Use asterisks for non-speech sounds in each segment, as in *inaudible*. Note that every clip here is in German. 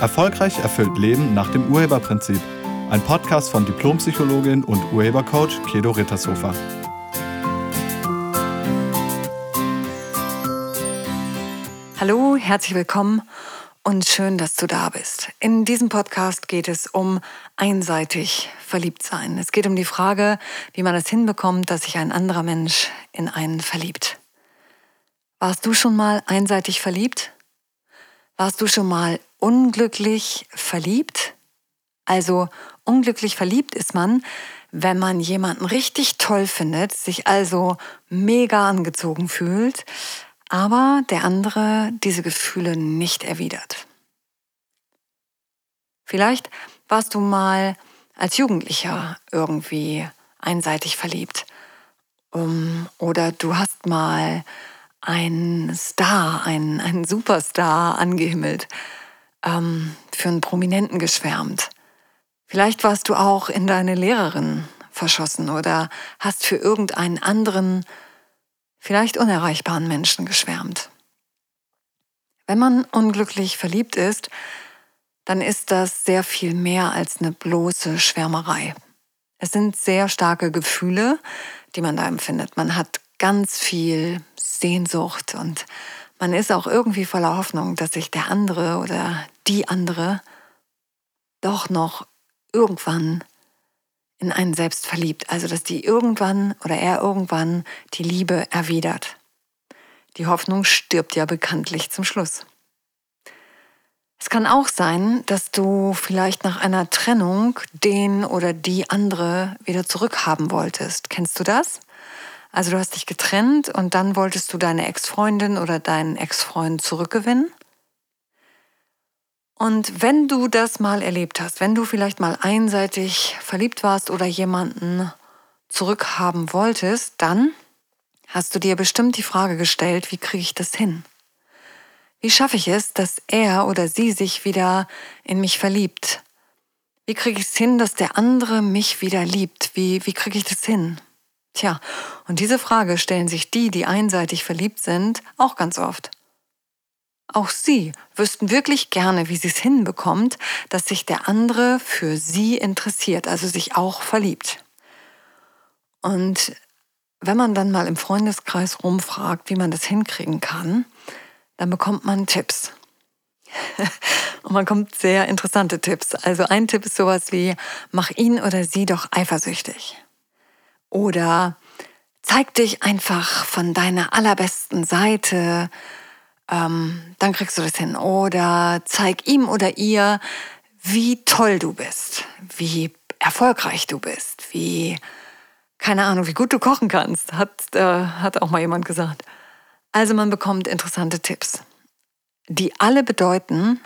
Erfolgreich erfüllt Leben nach dem Urheberprinzip. Ein Podcast von Diplompsychologin und Urhebercoach Kedo Rittershofer. Hallo, herzlich willkommen und schön, dass du da bist. In diesem Podcast geht es um einseitig verliebt sein. Es geht um die Frage, wie man es hinbekommt, dass sich ein anderer Mensch in einen verliebt. Warst du schon mal einseitig verliebt? Warst du schon mal unglücklich verliebt? Also unglücklich verliebt ist man, wenn man jemanden richtig toll findet, sich also mega angezogen fühlt, aber der andere diese Gefühle nicht erwidert. Vielleicht warst du mal als Jugendlicher irgendwie einseitig verliebt. Oder du hast mal ein Star, ein, ein Superstar angehimmelt, ähm, für einen Prominenten geschwärmt. Vielleicht warst du auch in deine Lehrerin verschossen oder hast für irgendeinen anderen, vielleicht unerreichbaren Menschen geschwärmt. Wenn man unglücklich verliebt ist, dann ist das sehr viel mehr als eine bloße Schwärmerei. Es sind sehr starke Gefühle, die man da empfindet. Man hat ganz viel Sehnsucht und man ist auch irgendwie voller Hoffnung, dass sich der andere oder die andere doch noch irgendwann in einen selbst verliebt. Also dass die irgendwann oder er irgendwann die Liebe erwidert. Die Hoffnung stirbt ja bekanntlich zum Schluss. Es kann auch sein, dass du vielleicht nach einer Trennung den oder die andere wieder zurückhaben wolltest. Kennst du das? Also du hast dich getrennt und dann wolltest du deine Ex-Freundin oder deinen Ex-Freund zurückgewinnen. Und wenn du das mal erlebt hast, wenn du vielleicht mal einseitig verliebt warst oder jemanden zurückhaben wolltest, dann hast du dir bestimmt die Frage gestellt, wie kriege ich das hin? Wie schaffe ich es, dass er oder sie sich wieder in mich verliebt? Wie kriege ich es hin, dass der andere mich wieder liebt? Wie, wie kriege ich das hin? Tja, und diese Frage stellen sich die, die einseitig verliebt sind, auch ganz oft. Auch sie wüssten wirklich gerne, wie sie es hinbekommt, dass sich der andere für sie interessiert, also sich auch verliebt. Und wenn man dann mal im Freundeskreis rumfragt, wie man das hinkriegen kann, dann bekommt man Tipps. *laughs* Und man kommt sehr interessante Tipps. Also ein Tipp ist sowas wie, mach ihn oder sie doch eifersüchtig. Oder zeig dich einfach von deiner allerbesten Seite, ähm, dann kriegst du das hin. Oder zeig ihm oder ihr, wie toll du bist, wie erfolgreich du bist, wie, keine Ahnung, wie gut du kochen kannst, hat, äh, hat auch mal jemand gesagt. Also man bekommt interessante Tipps, die alle bedeuten,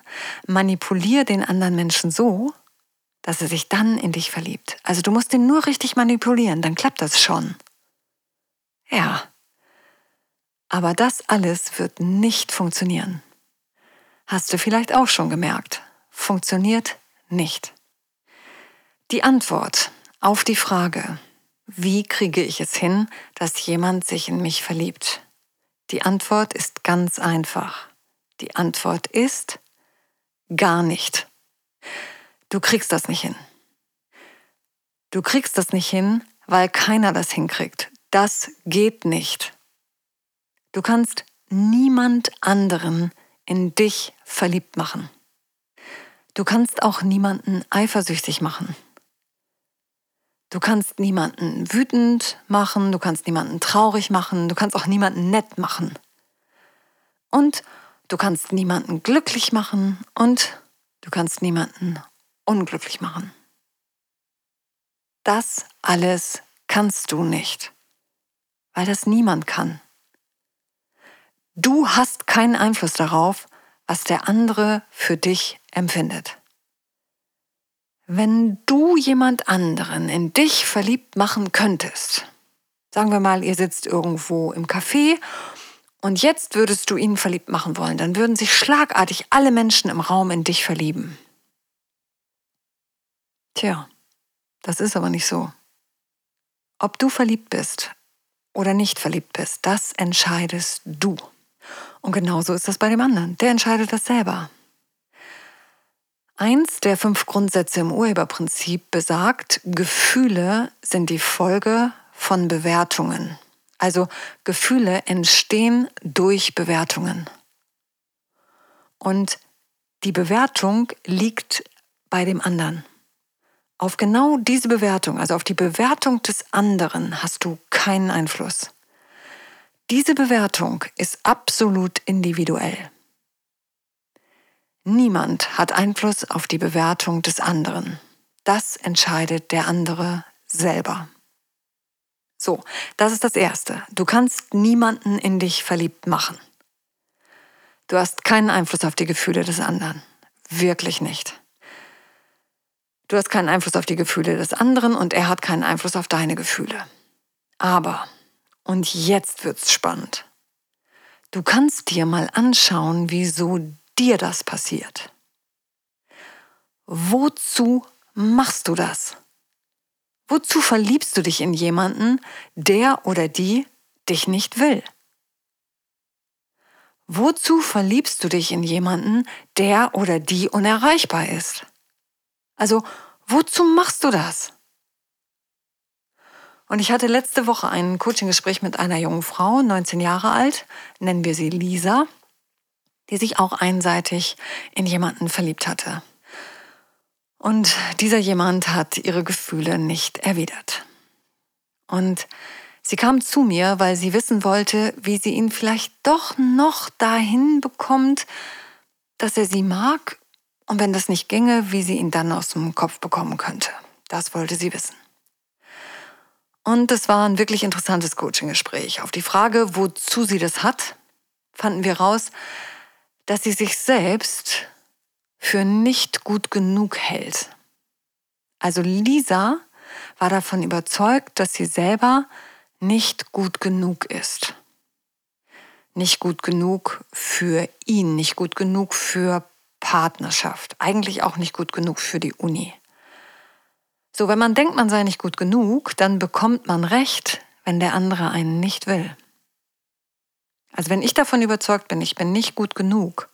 manipulier den anderen Menschen so, dass er sich dann in dich verliebt. Also du musst ihn nur richtig manipulieren, dann klappt das schon. Ja. Aber das alles wird nicht funktionieren. Hast du vielleicht auch schon gemerkt. Funktioniert nicht. Die Antwort auf die Frage, wie kriege ich es hin, dass jemand sich in mich verliebt? Die Antwort ist ganz einfach. Die Antwort ist gar nicht. Du kriegst das nicht hin. Du kriegst das nicht hin, weil keiner das hinkriegt. Das geht nicht. Du kannst niemand anderen in dich verliebt machen. Du kannst auch niemanden eifersüchtig machen. Du kannst niemanden wütend machen, du kannst niemanden traurig machen, du kannst auch niemanden nett machen. Und du kannst niemanden glücklich machen und du kannst niemanden unglücklich machen. Das alles kannst du nicht, weil das niemand kann. Du hast keinen Einfluss darauf, was der andere für dich empfindet. Wenn du jemand anderen in dich verliebt machen könntest, sagen wir mal, ihr sitzt irgendwo im Café und jetzt würdest du ihn verliebt machen wollen, dann würden sich schlagartig alle Menschen im Raum in dich verlieben. Tja, das ist aber nicht so. Ob du verliebt bist oder nicht verliebt bist, das entscheidest du. Und genauso ist das bei dem anderen. Der entscheidet das selber. Eins der fünf Grundsätze im Urheberprinzip besagt, Gefühle sind die Folge von Bewertungen. Also Gefühle entstehen durch Bewertungen. Und die Bewertung liegt bei dem anderen. Auf genau diese Bewertung, also auf die Bewertung des anderen, hast du keinen Einfluss. Diese Bewertung ist absolut individuell. Niemand hat Einfluss auf die Bewertung des anderen. Das entscheidet der andere selber. So, das ist das Erste. Du kannst niemanden in dich verliebt machen. Du hast keinen Einfluss auf die Gefühle des anderen. Wirklich nicht. Du hast keinen Einfluss auf die Gefühle des anderen und er hat keinen Einfluss auf deine Gefühle. Aber, und jetzt wird's spannend. Du kannst dir mal anschauen, wieso dir das passiert. Wozu machst du das? Wozu verliebst du dich in jemanden, der oder die dich nicht will? Wozu verliebst du dich in jemanden, der oder die unerreichbar ist? Also, wozu machst du das? Und ich hatte letzte Woche ein Coaching-Gespräch mit einer jungen Frau, 19 Jahre alt, nennen wir sie Lisa, die sich auch einseitig in jemanden verliebt hatte. Und dieser jemand hat ihre Gefühle nicht erwidert. Und sie kam zu mir, weil sie wissen wollte, wie sie ihn vielleicht doch noch dahin bekommt, dass er sie mag und wenn das nicht ginge, wie sie ihn dann aus dem Kopf bekommen könnte. Das wollte sie wissen. Und es war ein wirklich interessantes Coaching-Gespräch. Auf die Frage, wozu sie das hat, fanden wir raus, dass sie sich selbst für nicht gut genug hält. Also Lisa war davon überzeugt, dass sie selber nicht gut genug ist. Nicht gut genug für ihn, nicht gut genug für Partnerschaft, eigentlich auch nicht gut genug für die Uni. So, wenn man denkt, man sei nicht gut genug, dann bekommt man recht, wenn der andere einen nicht will. Also wenn ich davon überzeugt bin, ich bin nicht gut genug,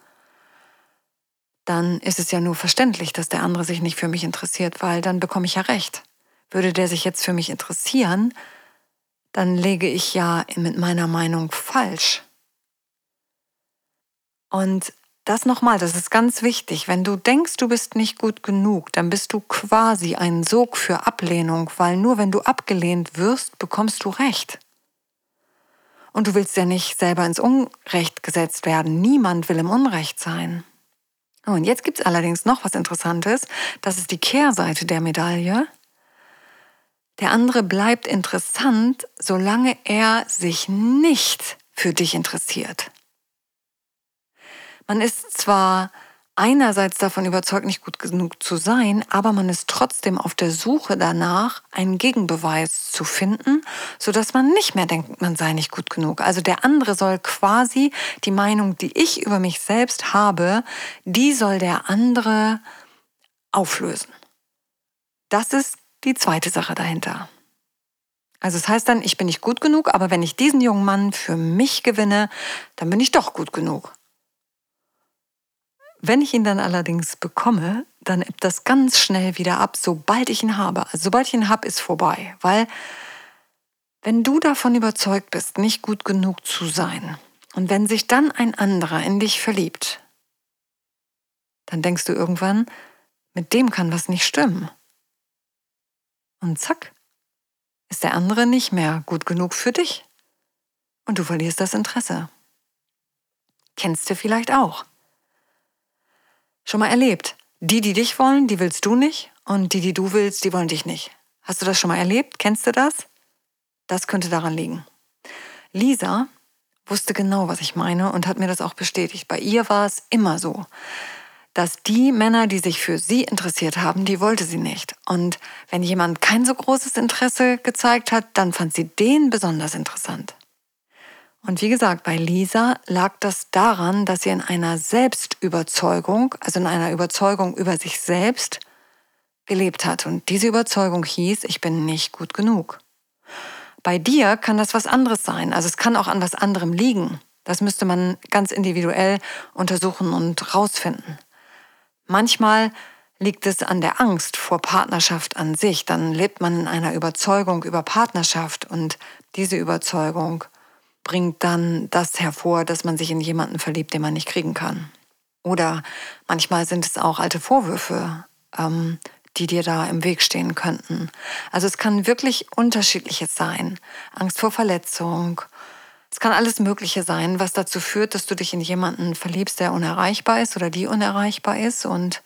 dann ist es ja nur verständlich, dass der andere sich nicht für mich interessiert, weil dann bekomme ich ja recht. Würde der sich jetzt für mich interessieren, dann lege ich ja mit meiner Meinung falsch. Und das nochmal, das ist ganz wichtig. Wenn du denkst, du bist nicht gut genug, dann bist du quasi ein Sog für Ablehnung, weil nur wenn du abgelehnt wirst, bekommst du Recht. Und du willst ja nicht selber ins Unrecht gesetzt werden. Niemand will im Unrecht sein. Oh, und jetzt gibt es allerdings noch was Interessantes. Das ist die Kehrseite der Medaille. Der andere bleibt interessant, solange er sich nicht für dich interessiert. Man ist zwar einerseits davon überzeugt, nicht gut genug zu sein, aber man ist trotzdem auf der Suche danach, einen Gegenbeweis zu finden, sodass man nicht mehr denkt, man sei nicht gut genug. Also der andere soll quasi die Meinung, die ich über mich selbst habe, die soll der andere auflösen. Das ist die zweite Sache dahinter. Also es das heißt dann, ich bin nicht gut genug, aber wenn ich diesen jungen Mann für mich gewinne, dann bin ich doch gut genug. Wenn ich ihn dann allerdings bekomme, dann ebbt das ganz schnell wieder ab, sobald ich ihn habe. Also sobald ich ihn habe, ist vorbei. Weil wenn du davon überzeugt bist, nicht gut genug zu sein, und wenn sich dann ein anderer in dich verliebt, dann denkst du irgendwann, mit dem kann was nicht stimmen. Und zack, ist der andere nicht mehr gut genug für dich. Und du verlierst das Interesse. Kennst du vielleicht auch schon mal erlebt. Die, die dich wollen, die willst du nicht. Und die, die du willst, die wollen dich nicht. Hast du das schon mal erlebt? Kennst du das? Das könnte daran liegen. Lisa wusste genau, was ich meine und hat mir das auch bestätigt. Bei ihr war es immer so, dass die Männer, die sich für sie interessiert haben, die wollte sie nicht. Und wenn jemand kein so großes Interesse gezeigt hat, dann fand sie den besonders interessant. Und wie gesagt, bei Lisa lag das daran, dass sie in einer Selbstüberzeugung, also in einer Überzeugung über sich selbst, gelebt hat. Und diese Überzeugung hieß, ich bin nicht gut genug. Bei dir kann das was anderes sein. Also es kann auch an was anderem liegen. Das müsste man ganz individuell untersuchen und rausfinden. Manchmal liegt es an der Angst vor Partnerschaft an sich. Dann lebt man in einer Überzeugung über Partnerschaft und diese Überzeugung bringt dann das hervor, dass man sich in jemanden verliebt, den man nicht kriegen kann. Oder manchmal sind es auch alte Vorwürfe, ähm, die dir da im Weg stehen könnten. Also es kann wirklich unterschiedliches sein. Angst vor Verletzung. Es kann alles Mögliche sein, was dazu führt, dass du dich in jemanden verliebst, der unerreichbar ist oder die unerreichbar ist. Und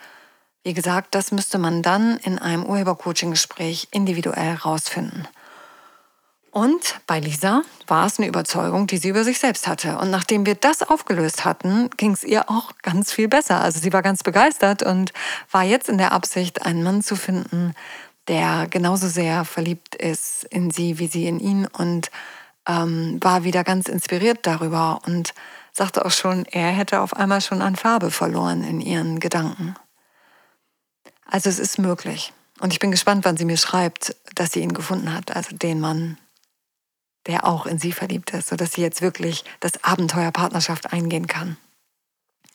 wie gesagt, das müsste man dann in einem Urhebercoaching-Gespräch individuell rausfinden. Und bei Lisa war es eine Überzeugung, die sie über sich selbst hatte. Und nachdem wir das aufgelöst hatten, ging es ihr auch ganz viel besser. Also sie war ganz begeistert und war jetzt in der Absicht, einen Mann zu finden, der genauso sehr verliebt ist in sie wie sie in ihn und ähm, war wieder ganz inspiriert darüber und sagte auch schon, er hätte auf einmal schon an Farbe verloren in ihren Gedanken. Also es ist möglich. Und ich bin gespannt, wann sie mir schreibt, dass sie ihn gefunden hat, also den Mann, der auch in sie verliebt ist, sodass sie jetzt wirklich das Abenteuer Partnerschaft eingehen kann.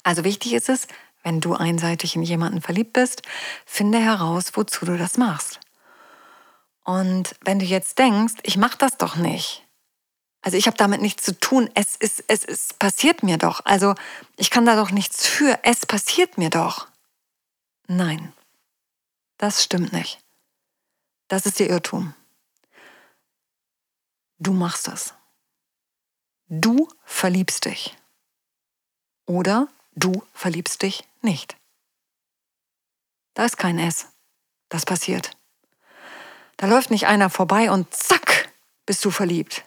Also wichtig ist es, wenn du einseitig in jemanden verliebt bist, finde heraus, wozu du das machst. Und wenn du jetzt denkst, ich mache das doch nicht, also ich habe damit nichts zu tun, es ist, es ist, passiert mir doch, also ich kann da doch nichts für, es passiert mir doch. Nein, das stimmt nicht. Das ist der Irrtum. Du machst das. Du verliebst dich. Oder du verliebst dich nicht. Da ist kein S. Das passiert. Da läuft nicht einer vorbei und zack, bist du verliebt.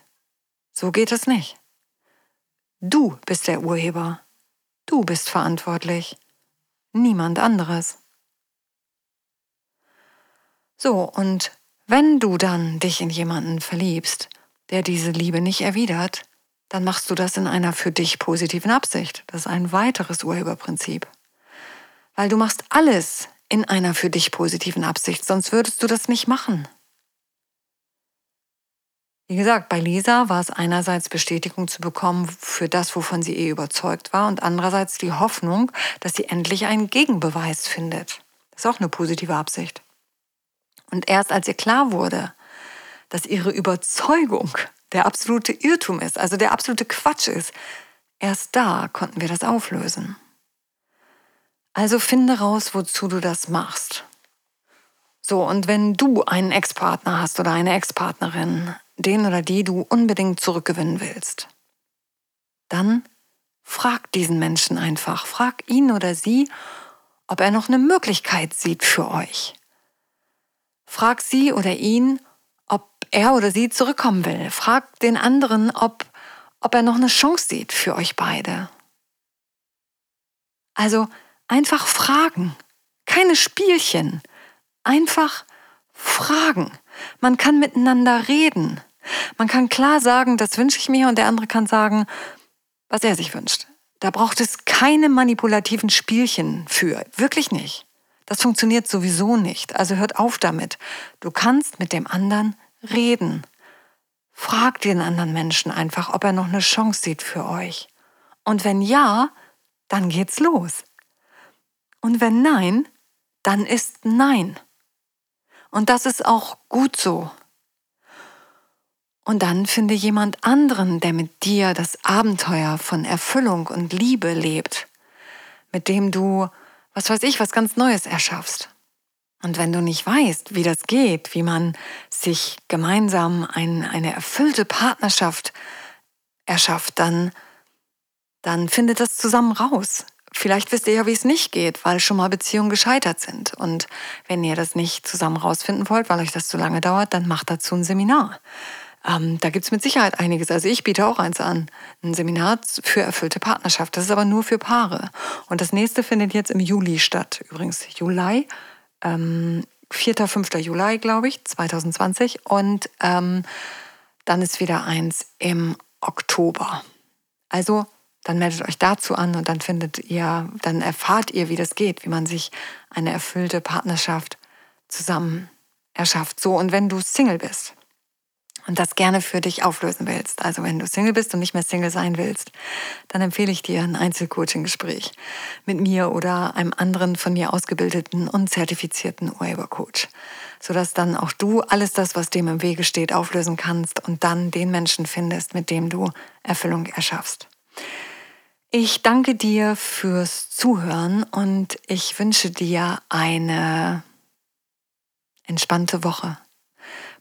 So geht es nicht. Du bist der Urheber. Du bist verantwortlich. Niemand anderes. So, und wenn du dann dich in jemanden verliebst, der diese Liebe nicht erwidert, dann machst du das in einer für dich positiven Absicht. Das ist ein weiteres Urheberprinzip. Weil du machst alles in einer für dich positiven Absicht, sonst würdest du das nicht machen. Wie gesagt, bei Lisa war es einerseits Bestätigung zu bekommen für das, wovon sie eh überzeugt war, und andererseits die Hoffnung, dass sie endlich einen Gegenbeweis findet. Das ist auch eine positive Absicht. Und erst als ihr klar wurde, dass ihre Überzeugung der absolute Irrtum ist, also der absolute Quatsch ist, erst da konnten wir das auflösen. Also finde raus, wozu du das machst. So, und wenn du einen Ex-Partner hast oder eine Ex-Partnerin, den oder die du unbedingt zurückgewinnen willst, dann frag diesen Menschen einfach, frag ihn oder sie, ob er noch eine Möglichkeit sieht für euch. Frag sie oder ihn, er oder sie zurückkommen will. Fragt den anderen, ob, ob er noch eine Chance sieht für euch beide. Also einfach fragen. Keine Spielchen. Einfach fragen. Man kann miteinander reden. Man kann klar sagen, das wünsche ich mir und der andere kann sagen, was er sich wünscht. Da braucht es keine manipulativen Spielchen für. Wirklich nicht. Das funktioniert sowieso nicht. Also hört auf damit. Du kannst mit dem anderen reden. Fragt den anderen Menschen einfach, ob er noch eine Chance sieht für euch. Und wenn ja, dann geht's los. Und wenn nein, dann ist nein. Und das ist auch gut so. Und dann finde jemand anderen, der mit dir das Abenteuer von Erfüllung und Liebe lebt, mit dem du, was weiß ich, was ganz Neues erschaffst. Und wenn du nicht weißt, wie das geht, wie man sich gemeinsam ein, eine erfüllte Partnerschaft erschafft, dann, dann findet das zusammen raus. Vielleicht wisst ihr ja, wie es nicht geht, weil schon mal Beziehungen gescheitert sind. Und wenn ihr das nicht zusammen rausfinden wollt, weil euch das zu lange dauert, dann macht dazu ein Seminar. Ähm, da gibt es mit Sicherheit einiges. Also ich biete auch eins an. Ein Seminar für erfüllte Partnerschaft. Das ist aber nur für Paare. Und das nächste findet jetzt im Juli statt. Übrigens, Juli ähm, 4. 5. Juli, glaube ich, 2020. Und ähm, dann ist wieder eins im Oktober. Also dann meldet euch dazu an und dann findet ihr, dann erfahrt ihr, wie das geht, wie man sich eine erfüllte Partnerschaft zusammen erschafft. So, und wenn du Single bist, und das gerne für dich auflösen willst, also wenn du Single bist und nicht mehr Single sein willst, dann empfehle ich dir ein Einzelcoaching-Gespräch mit mir oder einem anderen von mir ausgebildeten und zertifizierten Urhebercoach, sodass dann auch du alles das, was dem im Wege steht, auflösen kannst und dann den Menschen findest, mit dem du Erfüllung erschaffst. Ich danke dir fürs Zuhören und ich wünsche dir eine entspannte Woche.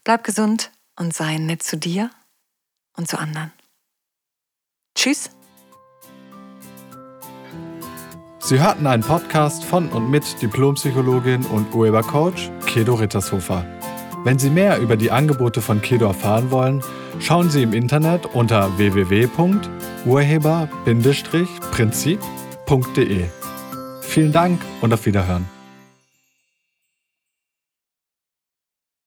Bleib gesund und sei nett zu dir und zu anderen. Tschüss. Sie hörten einen Podcast von und mit Diplompsychologin und Urhebercoach Kedo Rittershofer. Wenn Sie mehr über die Angebote von Kedo erfahren wollen, schauen Sie im Internet unter www.urheber-prinzip.de. Vielen Dank und auf Wiederhören.